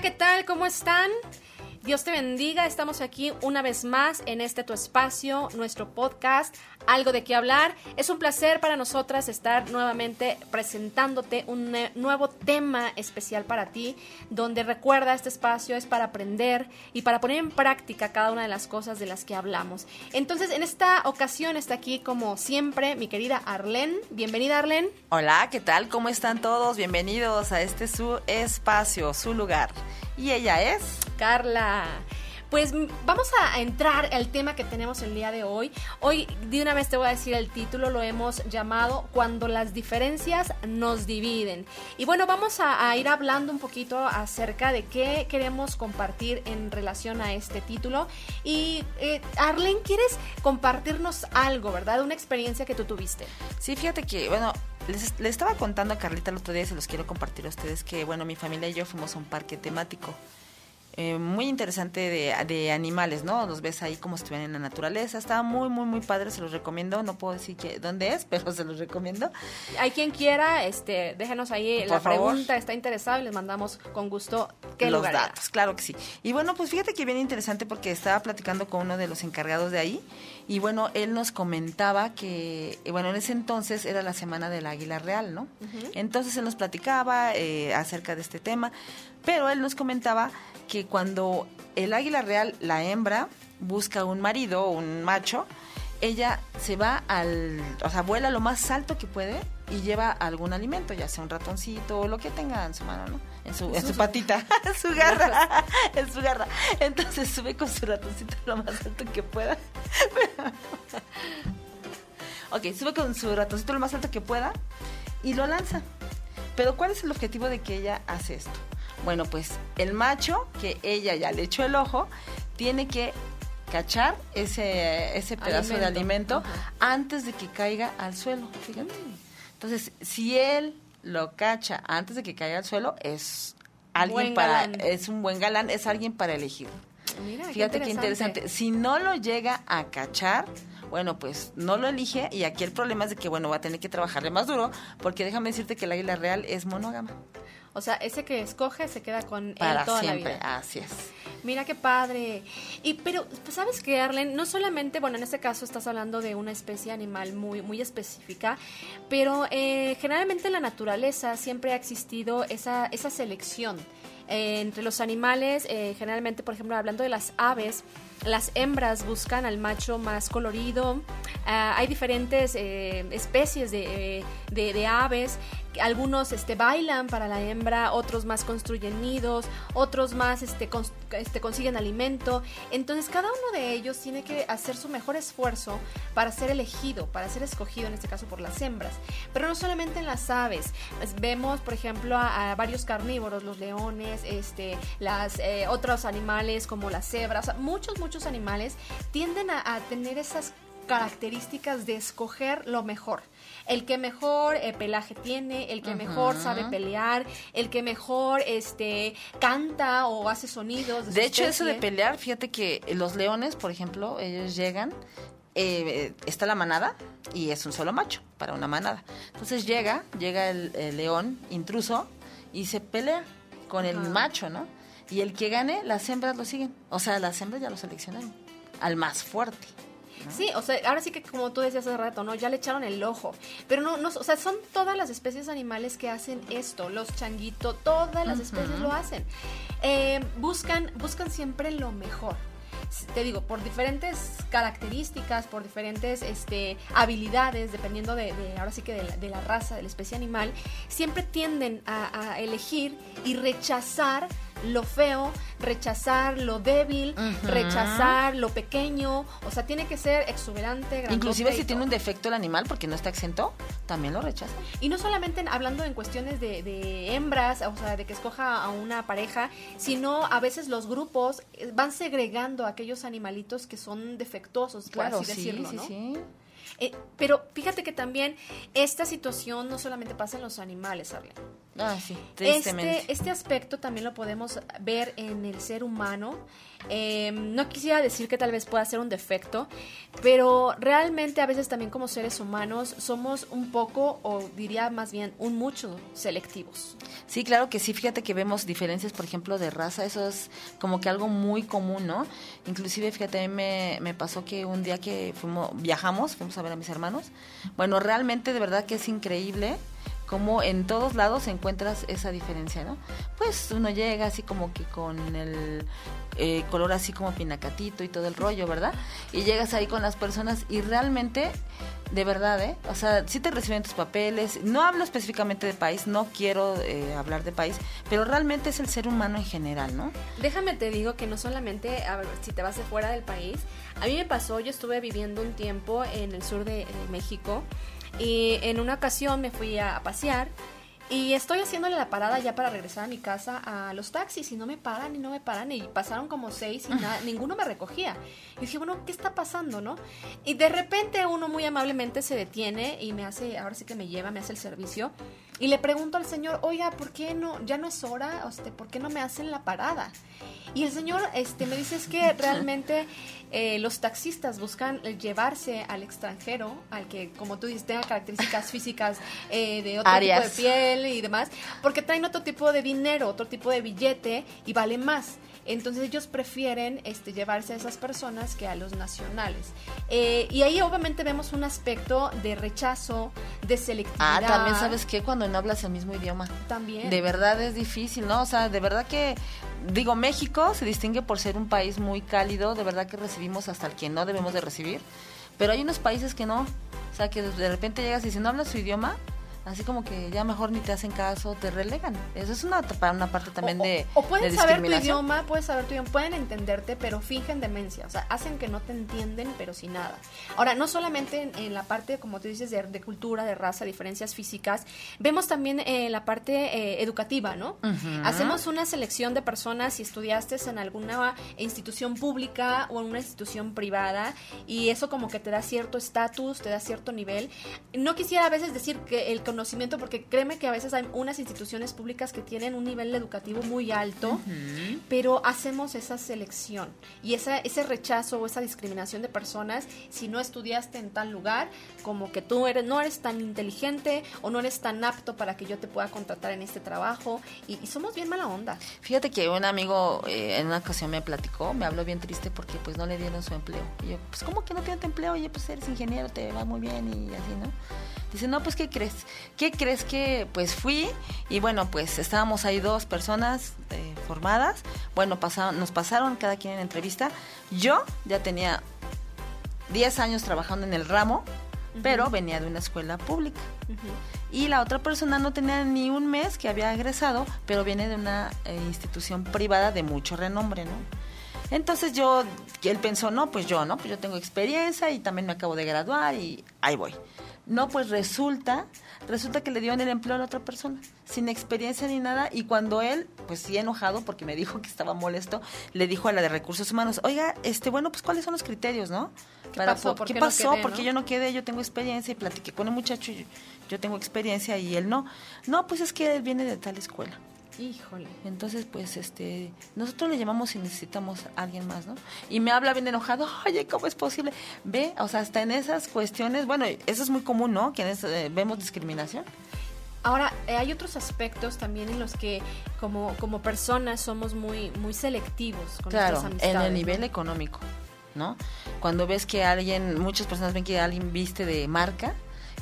¿qué tal? ¿Cómo están? Dios te bendiga, estamos aquí una vez más en este tu espacio, nuestro podcast, algo de qué hablar. Es un placer para nosotras estar nuevamente presentándote un nuevo tema especial para ti, donde recuerda este espacio es para aprender y para poner en práctica cada una de las cosas de las que hablamos. Entonces, en esta ocasión está aquí como siempre mi querida Arlen. Bienvenida Arlen. Hola, ¿qué tal? ¿Cómo están todos? Bienvenidos a este su espacio, su lugar. Y ella es... Carla. Pues vamos a entrar al tema que tenemos el día de hoy. Hoy de una vez te voy a decir el título, lo hemos llamado Cuando las diferencias nos dividen. Y bueno, vamos a, ir hablando un poquito acerca de qué queremos compartir en relación a este título. Y eh, Arlene, ¿quieres compartirnos algo, verdad? Una experiencia que tú tuviste. Sí, fíjate que, bueno, les, estaba contando a Carlita el otro día se los quiero compartir a ustedes que, bueno, mi familia y yo fuimos a un parque temático. Eh, muy interesante de, de, animales, ¿no? Los ves ahí como si estuvieran en la naturaleza. Estaba muy, muy, muy padre, se los recomiendo. No puedo decir que, dónde es, pero se los recomiendo. Hay quien quiera, este, déjenos ahí la pregunta, está interesado y les mandamos con gusto qué los datos. Claro que sí. Y bueno, pues fíjate que bien interesante porque estaba platicando con uno de los encargados de ahí y bueno, él nos comentaba que, eh, bueno, en ese entonces era la semana del águila real, ¿no? Entonces él nos platicaba eh, acerca de este tema, pero él nos comentaba que cuando el águila real, la hembra, busca un marido, un macho, ella se va al, o sea, vuela lo más alto que puede y lleva algún alimento, ya sea un ratoncito o lo que tenga en su mano, ¿no? En su, en su patita, en su garra, en su garra. Entonces sube con su ratoncito lo más alto que pueda. ok, sube con su ratoncito lo más alto que pueda y lo lanza. Pero ¿cuál es el objetivo de que ella hace esto? Bueno, pues el macho, que ella ya le echó el ojo, tiene que cachar ese, ese pedazo de alimento antes de que caiga al suelo, fíjate. Entonces, si él lo cacha antes de que caiga al suelo, es alguien para, es un buen galán, es alguien para elegir. Fíjate qué interesante. Si no lo llega a cachar, bueno, pues no lo elige y aquí el problema es de que, bueno, va a tener que trabajarle más duro porque déjame decirte que el águila real es monógama. O sea, ese que escoge se queda con Para él toda siempre, la vida. Así es. Mira qué padre. Y pero pues, sabes que Arlen, no solamente, bueno, en este caso estás hablando de una especie animal muy muy específica, pero eh, generalmente en la naturaleza siempre ha existido esa esa selección eh, entre los animales. Eh, generalmente, por ejemplo, hablando de las aves las hembras buscan al macho más colorido. Ah, hay diferentes eh, especies de, de, aves. Algunos este, bailan para la hembra, otros más construyen nidos, otros más este, este, consiguen alimento. Entonces cada uno de ellos tiene que hacer su mejor esfuerzo para ser elegido, para ser escogido en este caso por las hembras. Pero no solamente en las aves. Vemos, por ejemplo, a, varios carnívoros, los leones, este, las, eh, otros animales como las cebras, muchos, muchos muchos animales tienden a, tener esas características de escoger lo mejor. El que mejor eh, pelaje tiene, el que mejor sabe pelear, el que mejor este canta o hace sonidos. De, hecho, eso de pelear, fíjate que los leones, por ejemplo, ellos llegan, eh, está la manada y es un solo macho para una manada. Entonces llega, llega el, león intruso y se pelea con el macho, ¿no? Y el que gane, las hembras lo siguen. O sea, las hembras ya lo seleccionan al más fuerte. Sí, o sea, ahora sí que como tú decías hace rato, ¿no? Ya le echaron el ojo. Pero no, no, o sea, son todas las especies animales que hacen esto. Los changuitos, todas las especies lo hacen. Eh, buscan, buscan siempre lo mejor te digo, por diferentes características, por diferentes este, habilidades, dependiendo de, ahora sí que de la, raza, de la especie animal, siempre tienden a, elegir y rechazar lo feo, rechazar lo débil, rechazar lo pequeño, o sea, tiene que ser exuberante. Inclusive si tiene un defecto el animal porque no está exento, también lo rechaza. Y no solamente hablando en cuestiones de, de, hembras, o sea, de que escoja a una pareja, sino a veces los grupos van segregando a aquellos animalitos que son defectuosos, claro, por así decirlo, ¿no? Sí, eh, pero fíjate que también esta situación no solamente pasa en los animales, Arlen. Ah, sí, Este, tristemente. este aspecto también lo podemos ver en el ser humano. Eh, no quisiera decir que tal vez pueda ser un defecto, pero realmente a veces también como seres humanos somos un poco, o diría más bien un mucho, selectivos. Sí, claro que sí. Fíjate que vemos diferencias, por ejemplo, de raza. Eso es como que algo muy común, ¿no? Inclusive, fíjate, a mí me, me pasó que un día que fuimos, viajamos, fuimos a ver a mis hermanos. Bueno, realmente, de verdad que es increíble cómo en todos lados encuentras esa diferencia, ¿no? Pues uno llega así como que con el eh, color así como pinacatito y todo el rollo, ¿verdad? Y llegas ahí con las personas y realmente, de verdad, ¿eh? O sea, sí te reciben tus papeles. No hablo específicamente de país, no quiero eh, hablar de país, pero realmente es el ser humano en general, ¿no? Déjame te digo que no solamente si te vas de fuera del país, a mí me pasó, yo estuve viviendo un tiempo en el sur de México y en una ocasión me fui a, a pasear y estoy haciéndole la parada ya para regresar a mi casa a los taxis y no me paran y no me paran y pasaron como seis y nada, ninguno me recogía. Y dije, bueno, ¿qué está pasando, no? Y de repente uno muy amablemente se detiene y me hace, ahora sí que me lleva, me hace el servicio y le pregunto al señor, oiga, ¿por qué no, ya no es hora, este, ¿por qué no me hacen la parada? Y el señor este, me dice es que realmente eh, los taxistas buscan llevarse al extranjero, al que, como tú dices, tenga características físicas eh, de otro tipo de piel y demás, porque traen otro tipo de dinero, otro tipo de billete y vale más. Entonces ellos prefieren este, llevarse a esas personas que a los nacionales. Eh, y ahí obviamente vemos un aspecto de rechazo, de selectividad. Ah, también sabes que cuando no hablas el mismo idioma. También. De verdad es difícil, ¿no? O sea, de verdad que, digo, México se distingue por ser un país muy cálido, de verdad que recibimos hasta el que no debemos de recibir, pero hay unos países que no, o sea, que de repente llegas y si no hablas su idioma, así como que ya mejor ni te hacen caso, te relegan. Eso es una, una parte también o, de o, o pueden de saber tu idioma, puedes saber tu idioma, pueden entenderte, pero fingen demencia, o sea, hacen que no te entienden, pero sin nada. Ahora, no solamente en, en la parte, como tú dices, de, de, cultura, de raza, diferencias físicas, vemos también eh, la parte eh, educativa, ¿no? Uh -huh. Hacemos una selección de personas si estudiaste en alguna institución pública o en una institución privada y eso como que te da cierto estatus, te da cierto nivel. No quisiera a veces decir que el conocimiento, porque créeme que a veces hay unas instituciones públicas que tienen un nivel educativo muy alto, uh -huh. pero hacemos esa selección y esa, ese rechazo o esa discriminación de personas si no estudiaste en tal lugar, como que tú eres, no eres tan inteligente o no eres tan apto para que yo te pueda contratar en este trabajo y, y somos bien mala onda. Fíjate que un amigo eh, en una ocasión me platicó, me habló bien triste porque pues no le dieron su empleo. Y yo, pues ¿cómo que no tienes empleo? Oye, pues eres ingeniero, te va muy bien y así, ¿no? Dice, no, pues ¿qué crees? ¿Qué crees que pues fui? Y bueno, pues estábamos ahí dos personas eh, formadas. Bueno, pasaron, nos pasaron cada quien en entrevista. Yo ya tenía 10 años trabajando en el ramo, uh -huh. pero venía de una escuela pública. Uh -huh. Y la otra persona no tenía ni un mes que había egresado, pero viene de una eh, institución privada de mucho renombre, ¿no? Entonces yo, él pensó, no, pues yo, ¿no? Pues yo tengo experiencia y también me acabo de graduar y ahí voy. No, pues resulta, resulta que le dieron el empleo a la otra persona, sin experiencia ni nada, y cuando él, pues sí enojado, porque me dijo que estaba molesto, le dijo a la de recursos humanos, oiga, este, bueno, pues cuáles son los criterios, ¿no? ¿Qué Para, pasó? ¿Qué, qué pasó? No quedé, porque ¿no? yo no quedé, yo tengo experiencia y platiqué con el muchacho, y yo tengo experiencia y él no. No, pues es que él viene de tal escuela. Híjole. Entonces, pues, este, nosotros le llamamos si necesitamos a alguien más, ¿no? Y me habla bien enojado, oye, ¿cómo es posible? Ve, o sea, hasta en esas cuestiones, bueno, eso es muy común, ¿no? Que es, eh, vemos discriminación. Ahora, eh, hay otros aspectos también en los que como, como personas somos muy, muy selectivos con claro, nuestras amistades. en el nivel ¿no? económico, ¿no? Cuando ves que alguien, muchas personas ven que alguien viste de marca,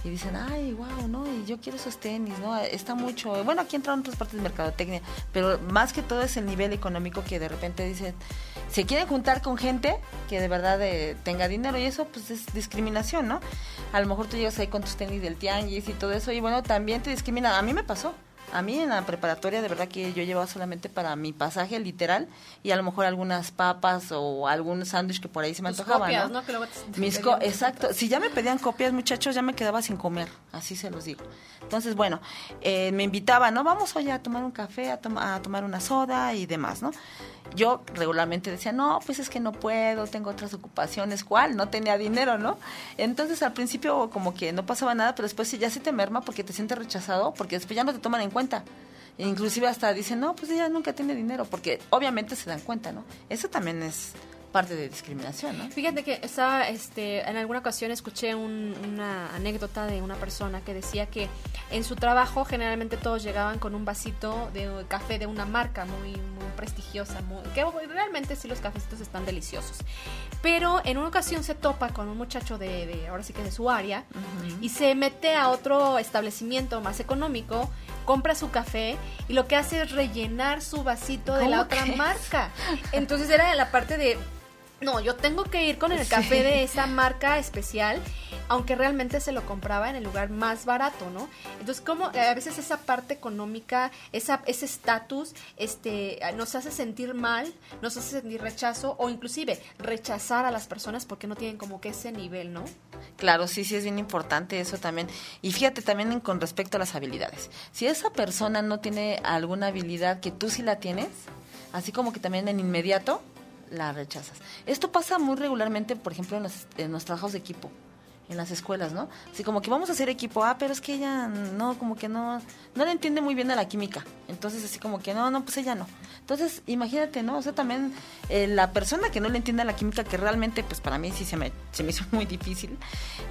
y dicen, ay, wow, ¿no? Y yo quiero esos tenis, ¿no? Está mucho, bueno, aquí entran otras partes de mercadotecnia, pero más que todo es el nivel económico que de repente dicen, se quieren juntar con gente que de verdad eh, tenga dinero y eso pues es discriminación, ¿no? A lo mejor tú llegas ahí con tus tenis del tianguis y todo eso y bueno, también te discriminan. A mí me pasó. A mí en la preparatoria de verdad que yo llevaba solamente para mi pasaje literal y a lo mejor algunas papas o algún sándwich que por ahí se me Tus antojaba, copias, ¿no? ¿no? Que luego te- Mis co- exacto, si ya me pedían copias, muchachos, ya me quedaba sin comer, así se los digo. Entonces, bueno, eh, me invitaban, ¿no? Vamos hoy a tomar un café, a, toma- a tomar una soda y demás, ¿no? Yo regularmente decía, no, pues es que no puedo, tengo otras ocupaciones, ¿cuál? No tenía dinero, ¿no? Entonces al principio como que no pasaba nada, pero después sí, ya se te merma porque te sientes rechazado, porque después ya no te toman en cuenta. Cuenta. Inclusive hasta dicen, no, pues ella nunca tiene dinero, porque obviamente se dan cuenta, ¿no? Eso también es parte de discriminación, ¿no? Fíjate que estaba, este, en alguna ocasión escuché una anécdota de una persona que decía que en su trabajo generalmente todos llegaban con un vasito de café de una marca muy, muy prestigiosa, muy, que realmente sí los cafecitos están deliciosos. Pero en una ocasión se topa con un muchacho de, ahora sí que de su área, y se mete a otro establecimiento más económico, compra su café y lo que hace es rellenar su vasito de la otra marca. Entonces era la parte de no, yo tengo que ir con el café de esa marca especial, aunque realmente se lo compraba en el lugar más barato, ¿no? Entonces, como a veces esa parte económica, esa, ese estatus, este, nos hace sentir mal, nos hace sentir rechazo o inclusive rechazar a las personas porque no tienen como que ese nivel, ¿no? Claro, sí, sí es bien importante eso también. Y fíjate también con respecto a las habilidades. Si esa persona no tiene alguna habilidad que tú sí la tienes, así como que también en inmediato la rechazas. Esto pasa muy regularmente, por ejemplo, en los, en los trabajos de equipo en las escuelas, ¿no? Así como que vamos a hacer equipo, ah, pero es que ella no, como que no, no le entiende muy bien a la química. Entonces, así como que no, no, pues ella no. Entonces, imagínate, ¿no? O sea, también eh, la persona que no le entiende a la química, que realmente, pues para mí sí se me, se me hizo muy difícil,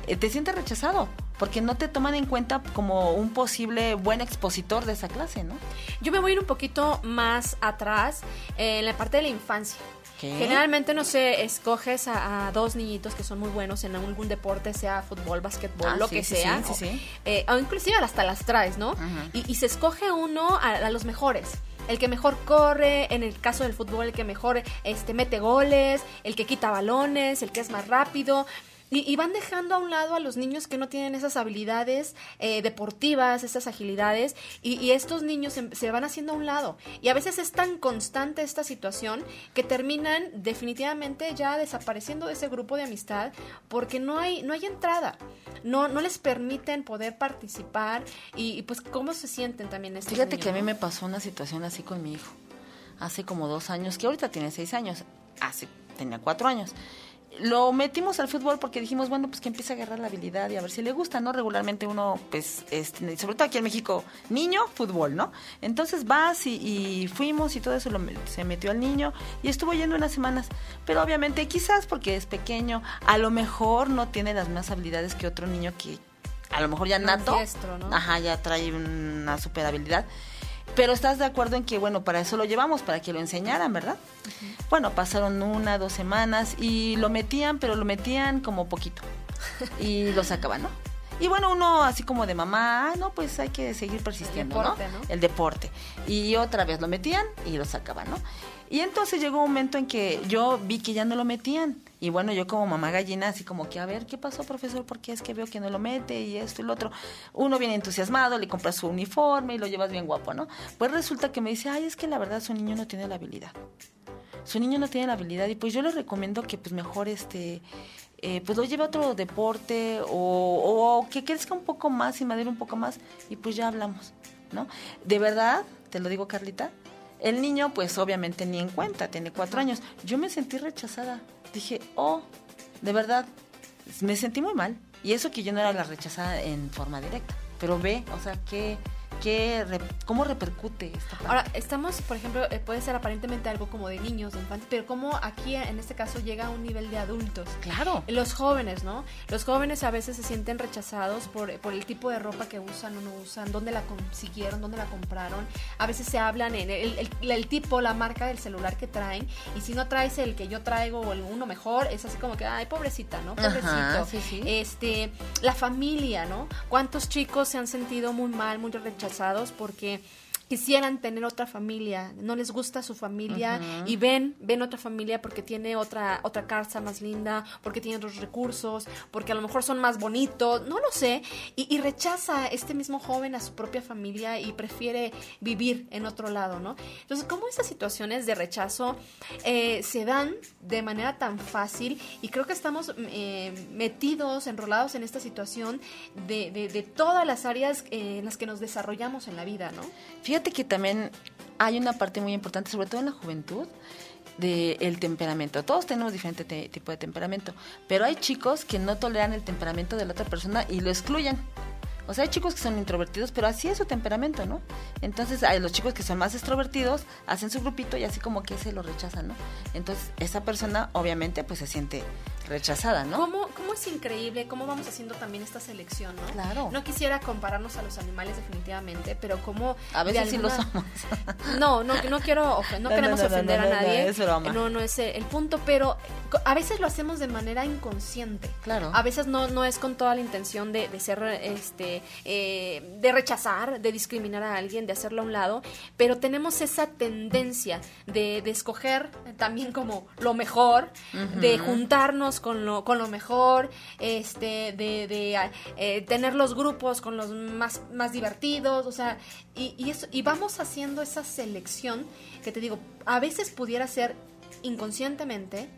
eh, te siente rechazado, porque no te toman en cuenta como un posible buen expositor de esa clase, ¿no? Yo me voy a ir un poquito más atrás, eh, en la parte de la infancia. Generalmente, no sé, escoges a, dos niñitos que son muy buenos en algún deporte, sea fútbol, básquetbol, ah, lo que sea. o, eh, o, inclusive hasta las traes, ¿no? y, se escoge uno a, los mejores el que mejor corre, en el caso del fútbol, el que mejor este, mete goles, el que quita balones, el que es más rápido. Y, van dejando a un lado a los niños que no tienen esas habilidades eh, deportivas, esas agilidades, y, estos niños se, van haciendo a un lado. Y a veces es tan constante esta situación que terminan definitivamente ya desapareciendo de ese grupo de amistad porque no hay, no hay entrada. No, no les permiten poder participar y, pues cómo se sienten también estos Fíjate que a mí me pasó una situación así con mi hijo. Hace como dos años, que ahorita tiene seis años, hace, tenía cuatro años lo metimos al fútbol porque dijimos, bueno, pues que empiece a agarrar la habilidad y a ver si le gusta, ¿no? Regularmente uno, pues, este, sobre todo aquí en México, niño, fútbol, ¿no? Entonces vas y, fuimos y todo eso lo, se metió al niño y estuvo yendo unas semanas. Pero obviamente quizás porque es pequeño, a lo mejor no tiene las mismas habilidades que otro niño que a lo mejor ya nato, ¿no? ajá, ya trae una super habilidad. Pero estás de acuerdo en que, bueno, para eso lo llevamos, para que lo enseñaran, ¿verdad? Bueno, pasaron una, dos semanas y lo metían, pero lo metían como poquito. Y lo sacaban, ¿no? Y bueno, uno así como de mamá, ah, no, pues hay que seguir persistiendo, ¿no? El deporte. Y otra vez lo metían y lo sacaban, ¿no? Y entonces llegó un momento en que yo vi que ya no lo metían. Y bueno, yo como mamá gallina, así como que, a ver, ¿qué pasó, profesor? Porque es que veo que no lo mete y esto y lo otro. Uno viene entusiasmado, le compras su uniforme y lo llevas bien guapo, ¿no? Pues resulta que me dice, ay, es que la verdad su niño no tiene la habilidad. Su niño no tiene la habilidad y pues yo le recomiendo que pues mejor este... Eh, pues lo lleve a otro deporte o, o que crezca un poco más y madure un poco más y pues ya hablamos, ¿no? De verdad, te lo digo Carlita, el niño, pues obviamente ni en cuenta, tiene cuatro años. Yo me sentí rechazada. Dije, oh, de verdad, me sentí muy mal. Y eso que yo no era la rechazada en forma directa. Pero ve, o sea, que ¿Qué, ¿Cómo repercute esta parte? Ahora, estamos, por ejemplo, eh, puede ser aparentemente algo como de niños, de infantes, pero como aquí en este caso llega a un nivel de adultos. Claro. Los jóvenes, ¿no? Los jóvenes a veces se sienten rechazados por, por el tipo de ropa que usan o no usan, dónde la consiguieron, dónde la compraron. A veces se hablan en el, el, tipo, la marca del celular que traen, y si no traes el que yo traigo o el uno mejor, es así como que, ay, pobrecita, ¿no? Pobrecito. sí, sí. Este, la familia, ¿no? ¿Cuántos chicos se han sentido muy mal, muy rechazados? Porque quisieran tener otra familia, no les gusta su familia y ven, ven otra familia porque tiene otra, otra casa más linda, porque tiene otros recursos, porque a lo mejor son más bonitos, no lo sé, y, rechaza este mismo joven a su propia familia y prefiere vivir en otro lado, ¿no? Entonces, ¿cómo esas situaciones de rechazo eh, se dan de manera tan fácil? Y creo que estamos eh, metidos, enrolados en esta situación de, de, todas las áreas eh, en las que nos desarrollamos en la vida, ¿no? Fíjate que también hay una parte muy importante, sobre todo en la juventud, del temperamento. Todos tenemos diferente tipo de temperamento, pero hay chicos que no toleran el temperamento de la otra persona y lo excluyen. O sea, hay chicos que son introvertidos, pero así es su temperamento, ¿no? Entonces, hay los chicos que son más extrovertidos hacen su grupito y así como que se lo rechazan, ¿no? Entonces, esa persona obviamente pues se siente rechazada, ¿no? ¿Cómo, ¿Cómo es increíble cómo vamos haciendo también esta selección, ¿no? Claro. No quisiera compararnos a los animales definitivamente, pero como... A veces sí lo alguna- somos. No, no, no quiero, no, queremos no, no, ofender a nadie. no, es broma. No, no es el punto, pero a veces lo hacemos de manera inconsciente. Claro. A veces no, no es con toda la intención de, de ser, este, eh, de rechazar, de discriminar a alguien, de hacerlo a un lado, pero tenemos esa tendencia de, de escoger también como lo mejor, de juntarnos con lo, con lo mejor, este, de, de, eh, tener los grupos con los más, más divertidos, o sea, y, y, eso, y vamos haciendo esa selección que te digo, a veces pudiera ser inconscientemente,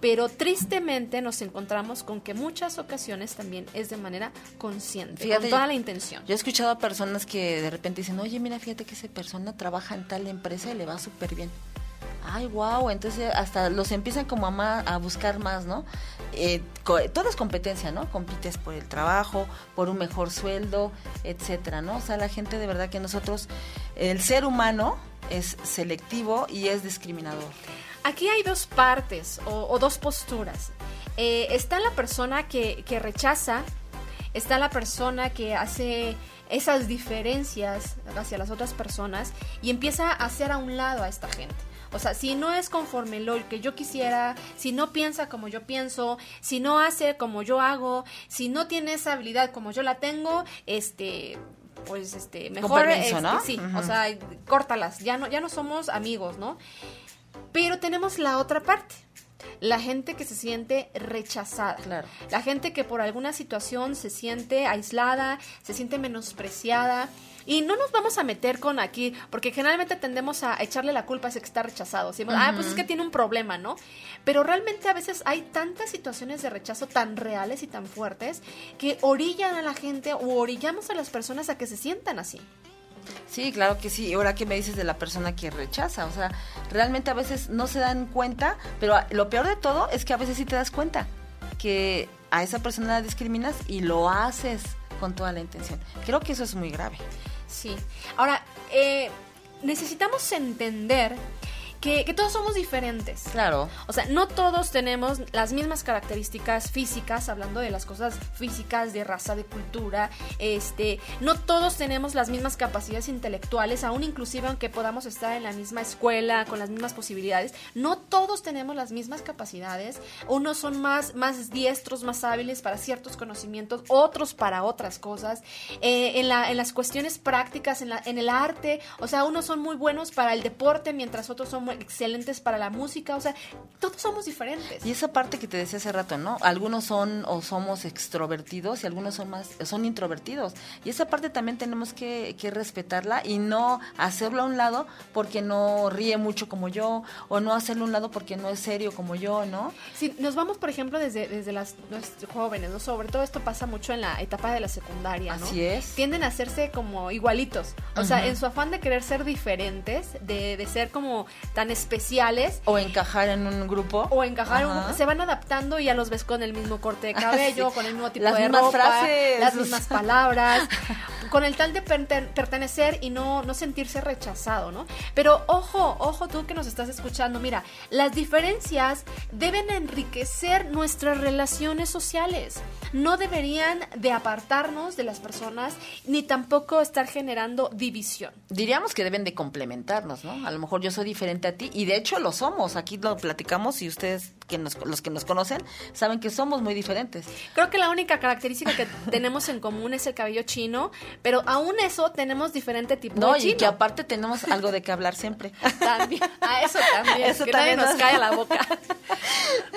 pero tristemente nos encontramos con que muchas ocasiones también es de manera consciente, Fíjate, con toda la intención. Yo he escuchado a personas que de repente dicen, oye, mira, fíjate que esa persona trabaja en tal empresa y le va súper bien. Ay, wow, entonces hasta los empiezan como a, ma- a buscar más, ¿no? Eh, co- todo es competencia, ¿no? Compites por el trabajo, por un mejor sueldo, etcétera, ¿no? O sea, la gente de verdad que nosotros, el ser humano es selectivo y es discriminador. Aquí hay dos partes o, dos posturas. Eh, está la persona que rechaza, está la persona que hace esas diferencias hacia las otras personas y empieza a hacer a un lado a esta gente. O sea, si no es conforme lo que yo quisiera, si no piensa como yo pienso, si no hace como yo hago, si no tiene esa habilidad como yo la tengo, este pues este mejor permiso, este, ¿no? sí, o sea, córtalas, ya no ya no somos amigos, ¿no? Pero tenemos la otra parte. La gente que se siente rechazada. Claro. La gente que por alguna situación se siente aislada, se siente menospreciada. Y no nos vamos a meter con aquí, porque generalmente tendemos a echarle la culpa a ese que está rechazado. Decimos, ah, pues es que tiene un problema, ¿no? Pero realmente a veces hay tantas situaciones de rechazo tan reales y tan fuertes que orillan a la gente o orillamos a las personas a que se sientan así. Sí, claro que sí. Ahora que me dices de la persona que rechaza, o sea, realmente a veces no se dan cuenta, pero lo peor de todo es que a veces sí te das cuenta que a esa persona la discriminas y lo haces con toda la intención. Creo que eso es muy grave. Sí. Ahora, eh, necesitamos entender que, que todos somos diferentes. Claro. O sea, no todos tenemos las mismas características físicas, hablando de las cosas físicas, de raza, de cultura. Este, no todos tenemos las mismas capacidades intelectuales, aún inclusive aunque podamos estar en la misma escuela, con las mismas posibilidades. No todos tenemos las mismas capacidades. Unos son más, más diestros, más hábiles para ciertos conocimientos, otros para otras cosas. Eh, en, la, en las cuestiones prácticas, en, la, en el arte, o sea, unos son muy buenos para el deporte, mientras otros son muy excelentes para la música. O sea, todos somos diferentes. Y esa parte que te decía hace rato, ¿no? Algunos son o somos extrovertidos y algunos son más, son introvertidos. Y esa parte también tenemos que, que respetarla y no hacerlo a un lado porque no ríe mucho como yo, o no hacerlo a un lado porque no es serio como yo, ¿no? Si nos vamos, por ejemplo, desde, desde las los jóvenes, ¿no? Sobre todo esto pasa mucho en la etapa de la secundaria, ¿no? Así es. Tienden a hacerse como igualitos. O sea, en su afán de querer ser diferentes, de, de ser como tan especiales, O encajar en un grupo. o encajar, en un- Ajá. se van adaptando y ya los ves con el mismo corte de Ah, cabello, sí. con el mismo tipo Las de mismas ropa, frases. las mismas palabras, con el tal de perten- pertenecer y no, no sentirse rechazado, ¿no? Pero ojo, ojo tú que nos estás escuchando, mira, las diferencias deben enriquecer nuestras relaciones sociales. No deberían de apartarnos de las personas ni tampoco estar generando división. Diríamos que deben de complementarnos, ¿no? A lo mejor yo soy diferente a ti y de hecho lo somos. Aquí lo platicamos y ustedes, que nos, los que nos conocen, saben que somos muy diferentes. Creo que la única característica que tenemos en común es el cabello chino, pero aún eso tenemos diferente tipo No, de y chino. que aparte tenemos algo de qué hablar siempre. También, a eso también, Eso que también nadie nos nos- cae a la boca.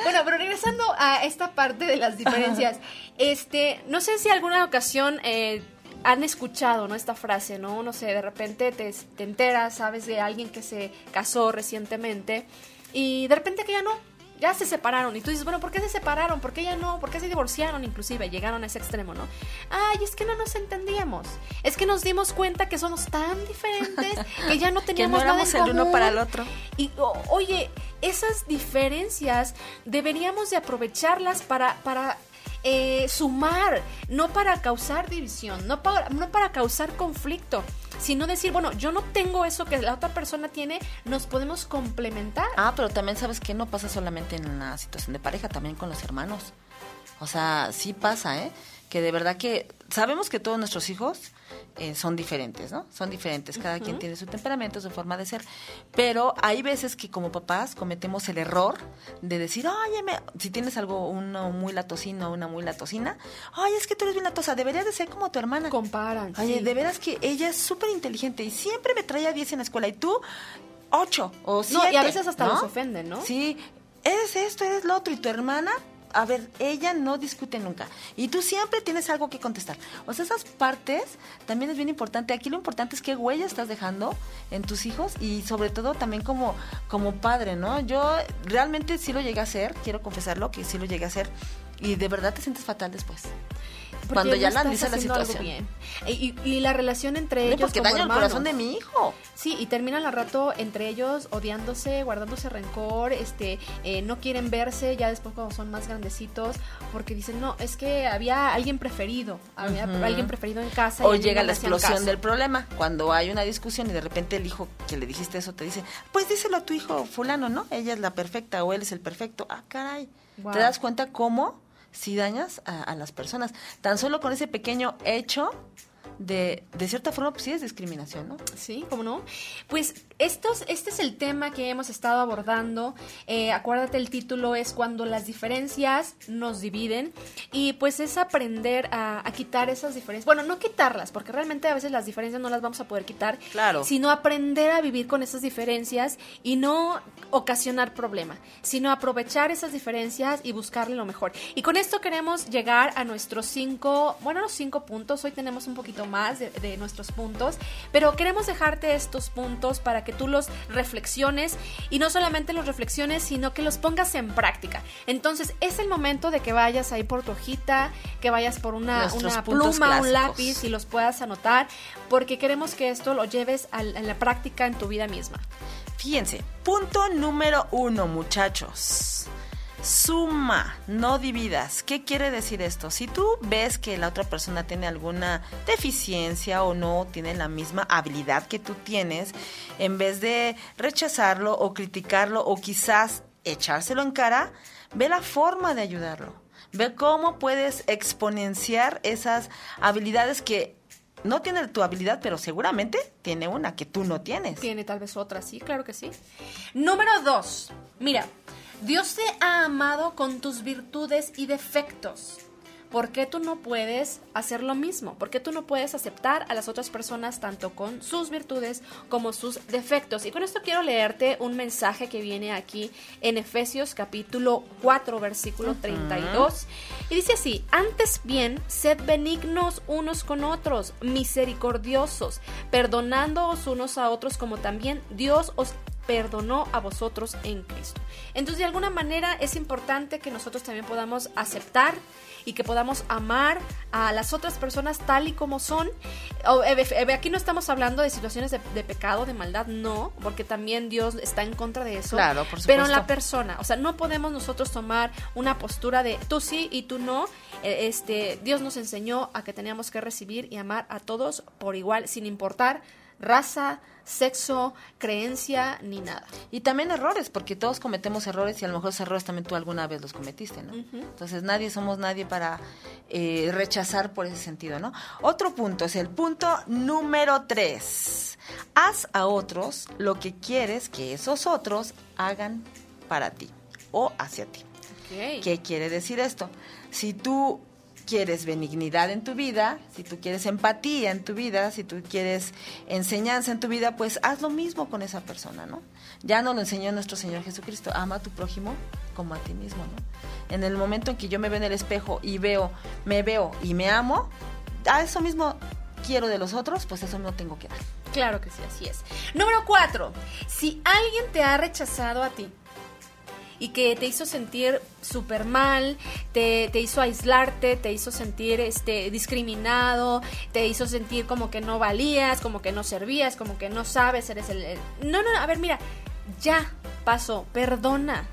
bueno, pero regresando a esta parte de las diferencias, este, no sé si alguna ocasión eh, han escuchado, ¿no? Esta frase, ¿no? No sé, de repente te, te enteras, sabes de alguien que se casó recientemente y de repente que ya no, ya se separaron. Y tú dices, bueno, ¿por qué se separaron? ¿Por qué ya no? ¿Por qué se divorciaron? Inclusive llegaron a ese extremo, ¿no? Ay, es que no nos entendíamos. Es que nos dimos cuenta que somos tan diferentes que ya no Que teníamos nada en el uno común. para el otro. Y oye, esas diferencias deberíamos de aprovecharlas para, para eh, sumar, no para causar división, no para, no para causar conflicto, sino decir, bueno, yo no tengo eso que la otra persona tiene, nos podemos complementar. Ah, pero también sabes que no pasa solamente en una situación de pareja, también con los hermanos. O sea, sí pasa, ¿eh? Que de verdad que sabemos que todos nuestros hijos eh, son diferentes, ¿no? Son diferentes, cada quien tiene su temperamento, su forma de ser, pero hay veces que como papás cometemos el error de decir, oye, si tienes algo, uno muy latosino, una muy latosina, ay, es que tú eres bien latosa, deberías de ser como tu hermana. Comparan. Oye, de veras que ella es súper inteligente y siempre me traía 10 en la escuela y tú 8 o 7. No, y a veces hasta nos ofenden, ¿no? Sí, eres esto, eres lo otro y tu hermana a ver, ella no discute nunca. Y tú siempre tienes algo que contestar. O sea, esas partes también es bien importante. Aquí lo importante es qué huella estás dejando en tus hijos y sobre todo también como, como padre, ¿no? Yo realmente sí lo llegué a hacer, quiero confesarlo, que sí lo llegué a hacer. Y de verdad te sientes fatal después cuando ya la analiza la situación. Bien. Y, la relación entre ellos. Porque daña el corazón de mi hijo. Sí, y terminan al rato entre ellos odiándose, guardándose rencor, este, eh, no quieren verse ya después cuando son más grandecitos, porque dicen, no, es que había alguien preferido, había alguien preferido en casa. O llega la explosión del problema, cuando hay una discusión y de repente el hijo que le dijiste eso te dice, pues díselo a tu hijo fulano, ¿no? Ella es la perfecta o él es el perfecto. Ah, caray. ¿Te das cuenta cómo? Si dañas a, las personas. Tan solo con ese pequeño hecho de, de cierta forma, pues sí es discriminación, ¿no? Sí, ¿cómo no? Pues estos, este es el tema que hemos estado abordando. Eh, acuérdate, el título es Cuando las diferencias nos dividen. Y pues es aprender a, quitar esas diferencias. Bueno, no quitarlas, porque realmente a veces las diferencias no las vamos a poder quitar. Claro. Sino aprender a vivir con esas diferencias y no ocasionar problema, sino aprovechar esas diferencias y buscarle lo mejor. Y con esto queremos llegar a nuestros cinco, bueno, los cinco puntos. Hoy tenemos un poquito más de, de nuestros puntos, pero queremos dejarte estos puntos para que tú los reflexiones y no solamente los reflexiones, sino que los pongas en práctica. Entonces es el momento de que vayas ahí por tu hojita, que vayas por una, una pluma, un lápiz y los puedas anotar, porque queremos que esto lo lleves a la práctica en tu vida misma. Fíjense, punto número uno, muchachos. Suma, no dividas. ¿Qué quiere decir esto? Si tú ves que la otra persona tiene alguna deficiencia o no tiene la misma habilidad que tú tienes, en vez de rechazarlo o criticarlo o quizás echárselo en cara, ve la forma de ayudarlo. Ve cómo puedes exponenciar esas habilidades que no tiene tu habilidad, pero seguramente tiene una que tú no tienes. Tiene tal vez otra, sí, claro que sí. Número dos, mira, Dios te ha amado con tus virtudes y defectos. ¿Por qué tú no puedes hacer lo mismo? ¿Por qué tú no puedes aceptar a las otras personas tanto con sus virtudes como sus defectos? Y con esto quiero leerte un mensaje que viene aquí en Efesios capítulo 4 versículo 32. Y dice así, antes bien, sed benignos unos con otros, misericordiosos, perdonándoos unos a otros como también Dios os perdonó a vosotros en Cristo. Entonces, de alguna manera es importante que nosotros también podamos aceptar y que podamos amar a las otras personas tal y como son. Aquí no estamos hablando de situaciones de, pecado, de maldad, no, porque también Dios está en contra de eso. Claro, por supuesto. Pero en la persona, o sea, no podemos nosotros tomar una postura de tú sí y tú no. E, este, Dios nos enseñó a que teníamos que recibir y amar a todos por igual, sin importar raza, sexo, creencia, ni nada. Y también errores, porque todos cometemos errores y a lo mejor esos errores también tú alguna vez los cometiste, ¿no? Entonces nadie somos nadie para eh, rechazar por ese sentido, ¿no? Otro punto es el punto número tres. Haz a otros lo que quieres que esos otros hagan para ti o hacia ti. ¿Qué quiere decir esto? Si tú quieres benignidad en tu vida, si tú quieres empatía en tu vida, si tú quieres enseñanza en tu vida, pues haz lo mismo con esa persona, ¿no? Ya nos lo enseñó nuestro Señor Jesucristo, ama a tu prójimo como a ti mismo, ¿no? En el momento en que yo me veo en el espejo y veo, me veo y me amo, a eso mismo quiero de los otros, pues eso no tengo que dar. Claro que sí, así es. Número cuatro, si alguien te ha rechazado a ti, y que te hizo sentir súper mal, te, hizo aislarte, te hizo sentir este, discriminado, te hizo sentir como que no valías, como que no servías, como que no sabes, eres el... No, no, a ver, mira, ya pasó, perdona,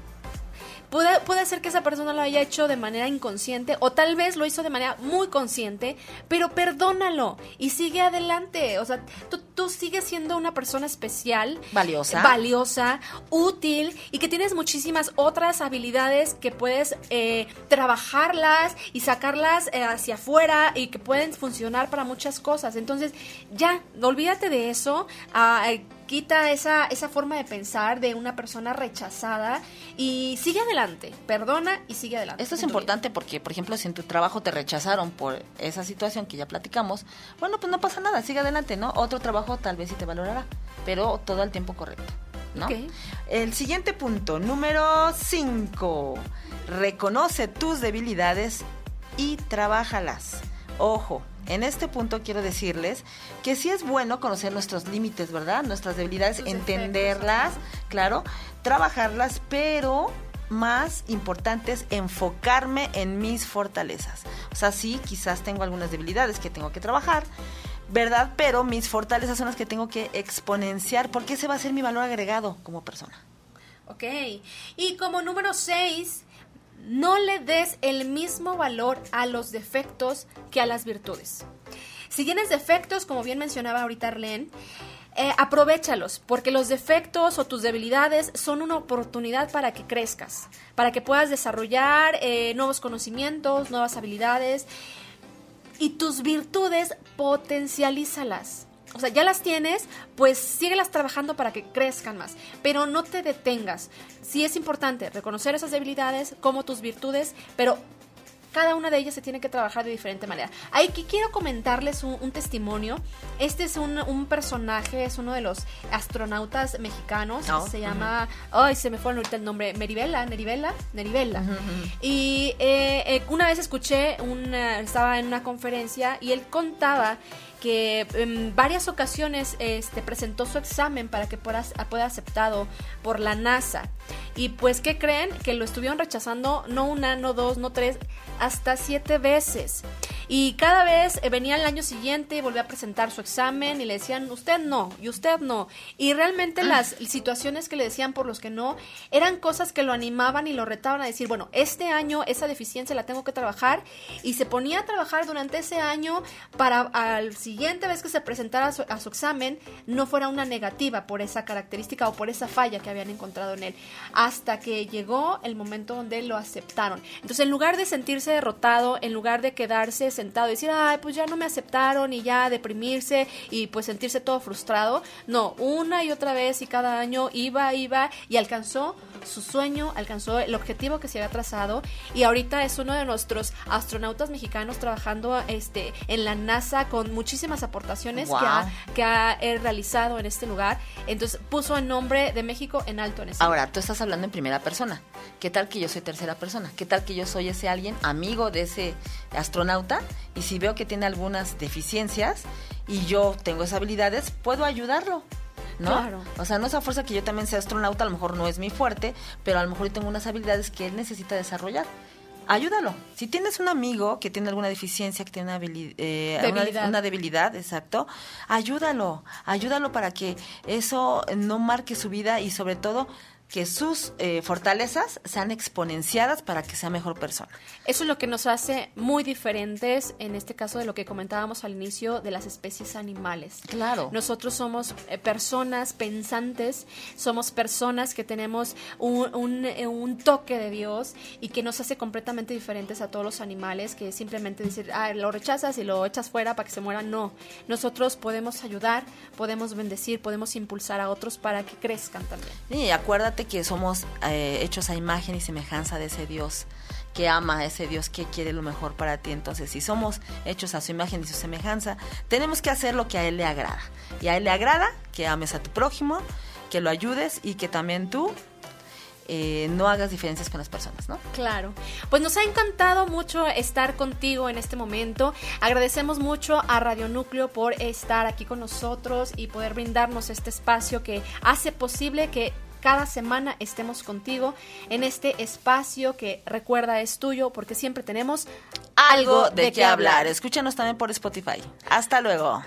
Puede, puede ser que esa persona lo haya hecho de manera inconsciente o tal vez lo hizo de manera muy consciente, pero perdónalo y sigue adelante. O sea, tú, tú sigues siendo una persona especial, Valiosa. valiosa, útil y que tienes muchísimas otras habilidades que puedes eh, trabajarlas y sacarlas eh, hacia afuera y que pueden funcionar para muchas cosas. Entonces, ya, olvídate de eso. ah, eh, quita esa, esa forma de pensar de una persona rechazada y sigue adelante, perdona y sigue adelante. Esto es vida. importante porque, por ejemplo, si en tu trabajo te rechazaron por esa situación que ya platicamos, bueno, pues no pasa nada, sigue adelante, ¿no? Otro trabajo tal vez sí te valorará, pero todo al tiempo correcto, ¿no? Ok. El siguiente punto, número 5. Reconoce tus debilidades y trabájalas. Ojo, en este punto quiero decirles que sí es bueno conocer nuestros límites, ¿verdad? Nuestras debilidades, entenderlas, claro, trabajarlas, pero más importante es enfocarme en mis fortalezas. O sea, sí, quizás tengo algunas debilidades que tengo que trabajar, ¿verdad? Pero mis fortalezas son las que tengo que exponenciar porque ese va a ser mi valor agregado como persona. Ok. Y como número 6, no le des el mismo valor a los defectos que a las virtudes. Si tienes defectos, como bien mencionaba ahorita Arlene, eh, aprovechalos, porque los defectos o tus debilidades son una oportunidad para que crezcas, para que puedas desarrollar eh, nuevos conocimientos, nuevas habilidades y tus virtudes potencialízalas. O sea, ya las tienes, pues síguelas trabajando para que crezcan más, pero no te detengas. Sí es importante reconocer esas debilidades como tus virtudes, pero cada una de ellas se tiene que trabajar de diferente manera. Aquí quiero comentarles un, un testimonio. Este es un, un personaje, es uno de los astronautas mexicanos. Oh, se llama, ay, se me fue ahorita el nombre, Meribela, Neribela, Neribela. Y eh, eh, una vez escuché, una, estaba en una conferencia y él contaba que en varias ocasiones este, presentó su examen para que pueda, pueda aceptado por la NASA. Y pues, ¿qué creen? Que lo estuvieron rechazando no una, no dos, no tres, hasta siete veces. Y cada vez eh, venía el año siguiente y volvía a presentar su examen y le decían, usted no, y usted no. Y realmente las situaciones que le decían por los que no eran cosas que lo animaban y lo retaban a decir, bueno, este año esa deficiencia la tengo que trabajar. Y se ponía a trabajar durante ese año para al siguiente vez que se presentara a su, a su examen no fuera una negativa por esa característica o por esa falla que habían encontrado en él. Hasta que llegó el momento donde lo aceptaron. Entonces, en lugar de sentirse derrotado, en lugar de quedarse sentado y decir, ay, pues ya no me aceptaron y ya deprimirse y pues sentirse todo frustrado, no, una y otra vez y cada año iba, iba y alcanzó su sueño, alcanzó el objetivo que se había trazado y ahorita es uno de nuestros astronautas mexicanos trabajando este en la NASA con muchísimas aportaciones Wow. que ha, que ha eh, realizado en este lugar. Entonces puso el nombre de México en alto en ese Ahora, tú estás hablando en primera persona. ¿Qué tal que yo soy tercera persona? ¿Qué tal que yo soy ese alguien, amigo de ese astronauta? Y si veo que tiene algunas deficiencias y yo tengo esas habilidades, puedo ayudarlo. ¿No? Claro. O sea, no es a fuerza que yo también sea astronauta, a lo mejor no es mi fuerte, pero a lo mejor yo tengo unas habilidades que él necesita desarrollar. Ayúdalo. Si tienes un amigo que tiene alguna deficiencia, que tiene una, eh, una- Debilidad. una debilidad, exacto, ayúdalo, ayúdalo para que eso no marque su vida y sobre todo que sus eh, fortalezas sean exponenciadas para que sea mejor persona. Eso es lo que nos hace muy diferentes, en este caso de lo que comentábamos al inicio, de las especies animales. Claro. Nosotros somos eh, personas pensantes, somos personas que tenemos un, un, eh, un toque de Dios y que nos hace completamente diferentes a todos los animales que simplemente decir, ah, lo rechazas y lo echas fuera para que se muera. No, nosotros podemos ayudar, podemos bendecir, podemos impulsar a otros para que crezcan también. Y acuérdate que somos eh, hechos a imagen y semejanza de ese Dios que ama ese Dios que quiere lo mejor para ti. Entonces, si somos hechos a su imagen y su semejanza, tenemos que hacer lo que a Él le agrada. Y a Él le agrada que ames a tu prójimo, que lo ayudes y que también tú eh, no hagas diferencias con las personas, ¿no? Claro. Pues nos ha encantado mucho estar contigo en este momento. Agradecemos mucho a Radio Núcleo por estar aquí con nosotros y poder brindarnos este espacio que hace posible que cada semana estemos contigo en este espacio que recuerda es tuyo porque siempre tenemos Algo de qué hablar. Escúchanos también por Spotify. Hasta luego.